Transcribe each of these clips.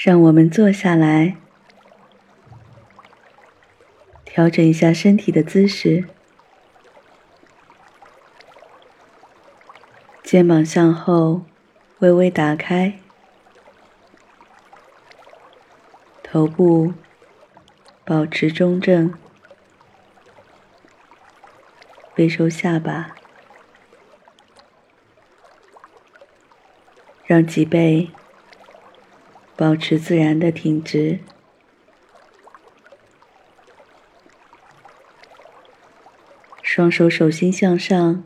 让我们坐下来，调整一下身体的姿势，肩膀向后微微打开，头部保持中正，背收下巴，让脊背。保持自然的挺直，双手手心向上，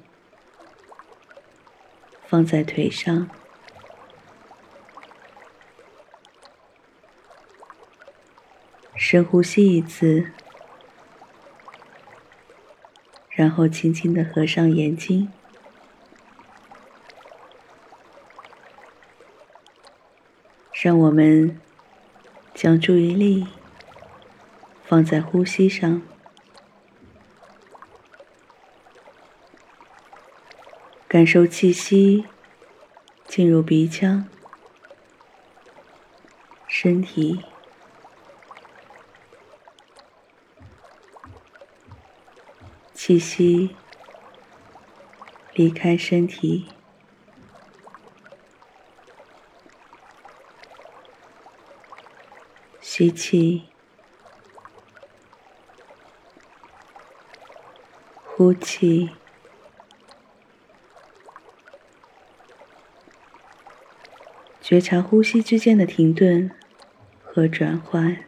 放在腿上，深呼吸一次，然后轻轻的合上眼睛。让我们将注意力放在呼吸上，感受气息进入鼻腔、身体，气息离开身体。吸气，呼气，觉察呼吸之间的停顿和转换，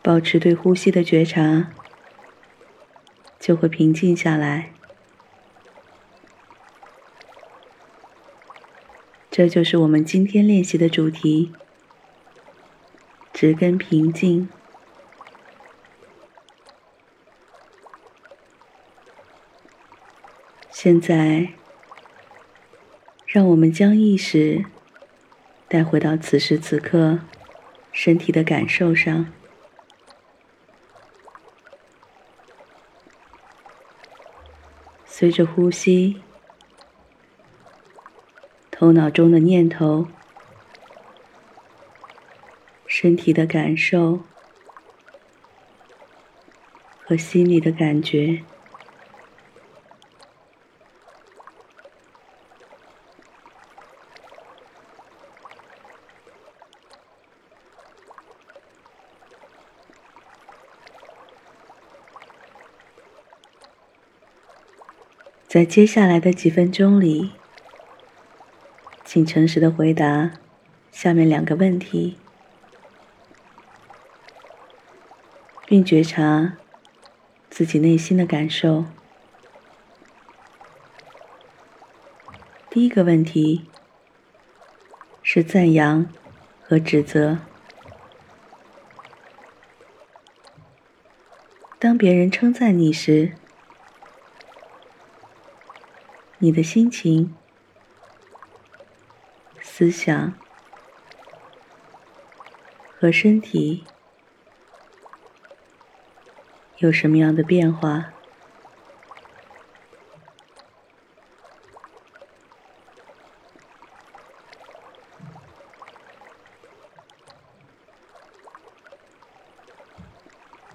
保持对呼吸的觉察，就会平静下来。这就是我们今天练习的主题：植根平静。现在，让我们将意识带回到此时此刻身体的感受上，随着呼吸。头脑中的念头、身体的感受和心里的感觉，在接下来的几分钟里。请诚实的回答下面两个问题，并觉察自己内心的感受。第一个问题是赞扬和指责。当别人称赞你时，你的心情。思想和身体有什么样的变化？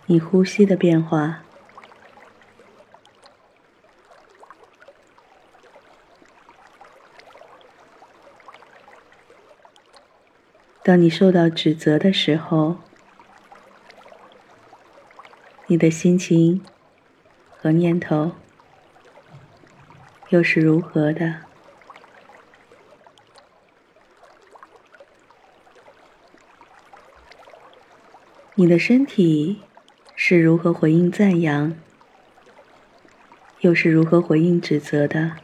你呼吸的变化？当你受到指责的时候，你的心情和念头又是如何的？你的身体是如何回应赞扬，又是如何回应指责的？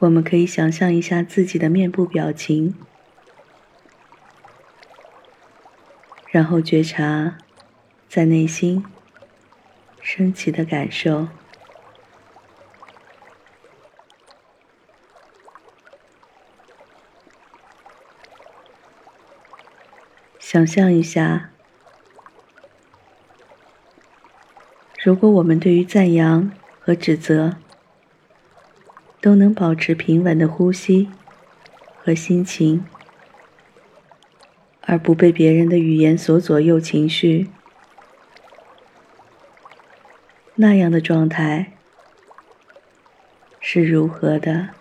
我们可以想象一下自己的面部表情，然后觉察在内心升起的感受。想象一下，如果我们对于赞扬和指责都能保持平稳的呼吸和心情，而不被别人的语言所左右情绪，那样的状态是如何的？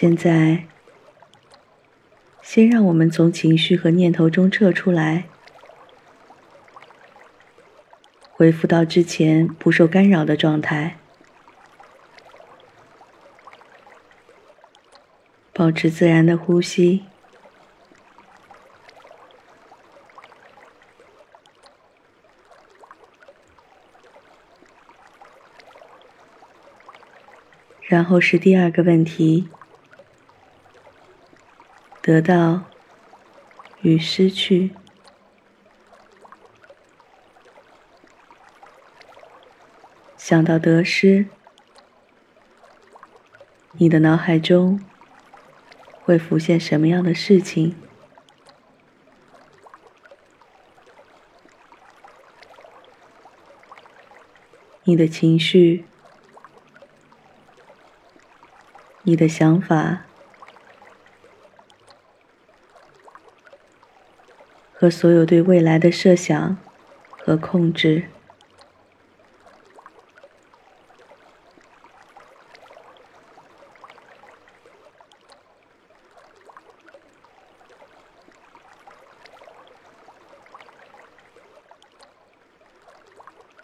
现在，先让我们从情绪和念头中撤出来，恢复到之前不受干扰的状态，保持自然的呼吸，然后是第二个问题。得到与失去，想到得失，你的脑海中会浮现什么样的事情？你的情绪，你的想法。和所有对未来的设想和控制，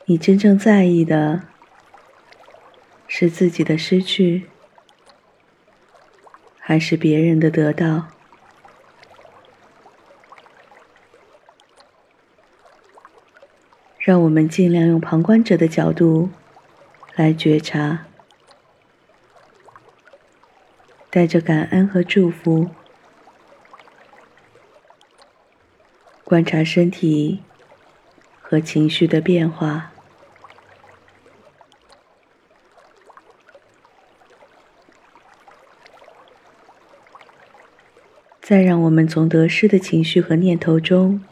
你真正在意的是自己的失去，还是别人的得到？让我们尽量用旁观者的角度来觉察，带着感恩和祝福，观察身体和情绪的变化，再让我们从得失的情绪和念头中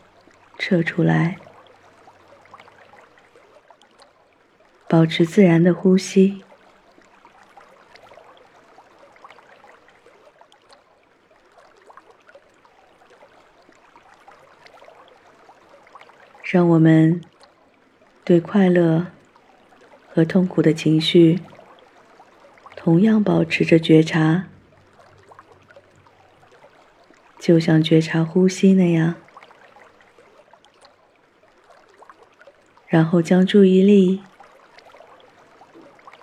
撤出来。保持自然的呼吸，让我们对快乐和痛苦的情绪同样保持着觉察，就像觉察呼吸那样，然后将注意力。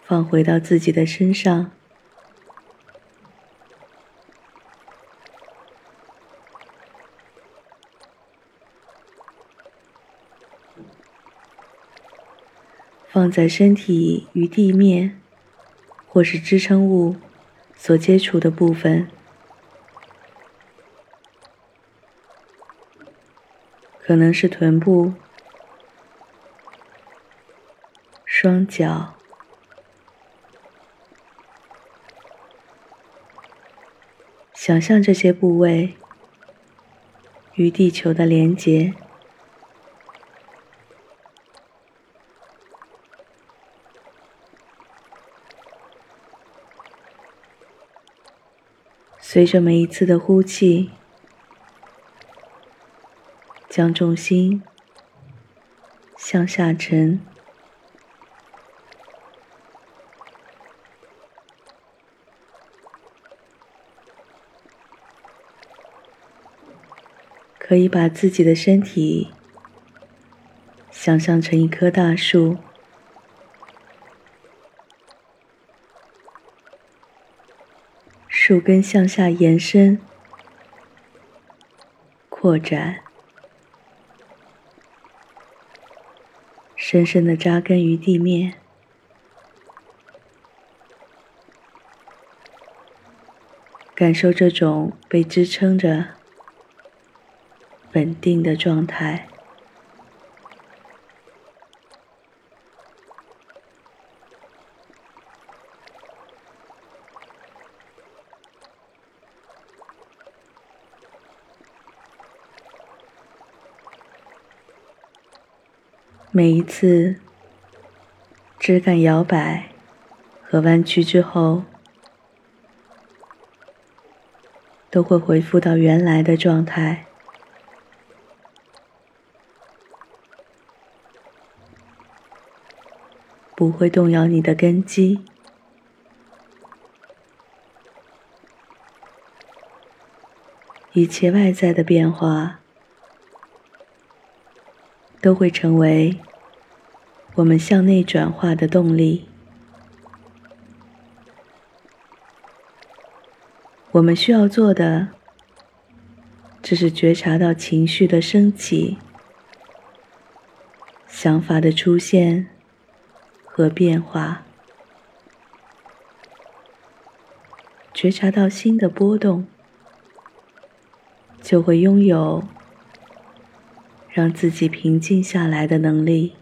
放回到自己的身上，放在身体与地面或是支撑物所接触的部分，可能是臀部、双脚。想象这些部位与地球的连接，随着每一次的呼气，将重心向下沉。可以把自己的身体想象成一棵大树，树根向下延伸、扩展，深深的扎根于地面，感受这种被支撑着。稳定的状态。每一次枝干摇摆和弯曲之后。都会回复到原来的状态。不会动摇你的根基。一切外在的变化，都会成为我们向内转化的动力。我们需要做的，只是觉察到情绪的升起、想法的出现和变化，觉察到心的波动。就会拥有让自己平静下来的能力。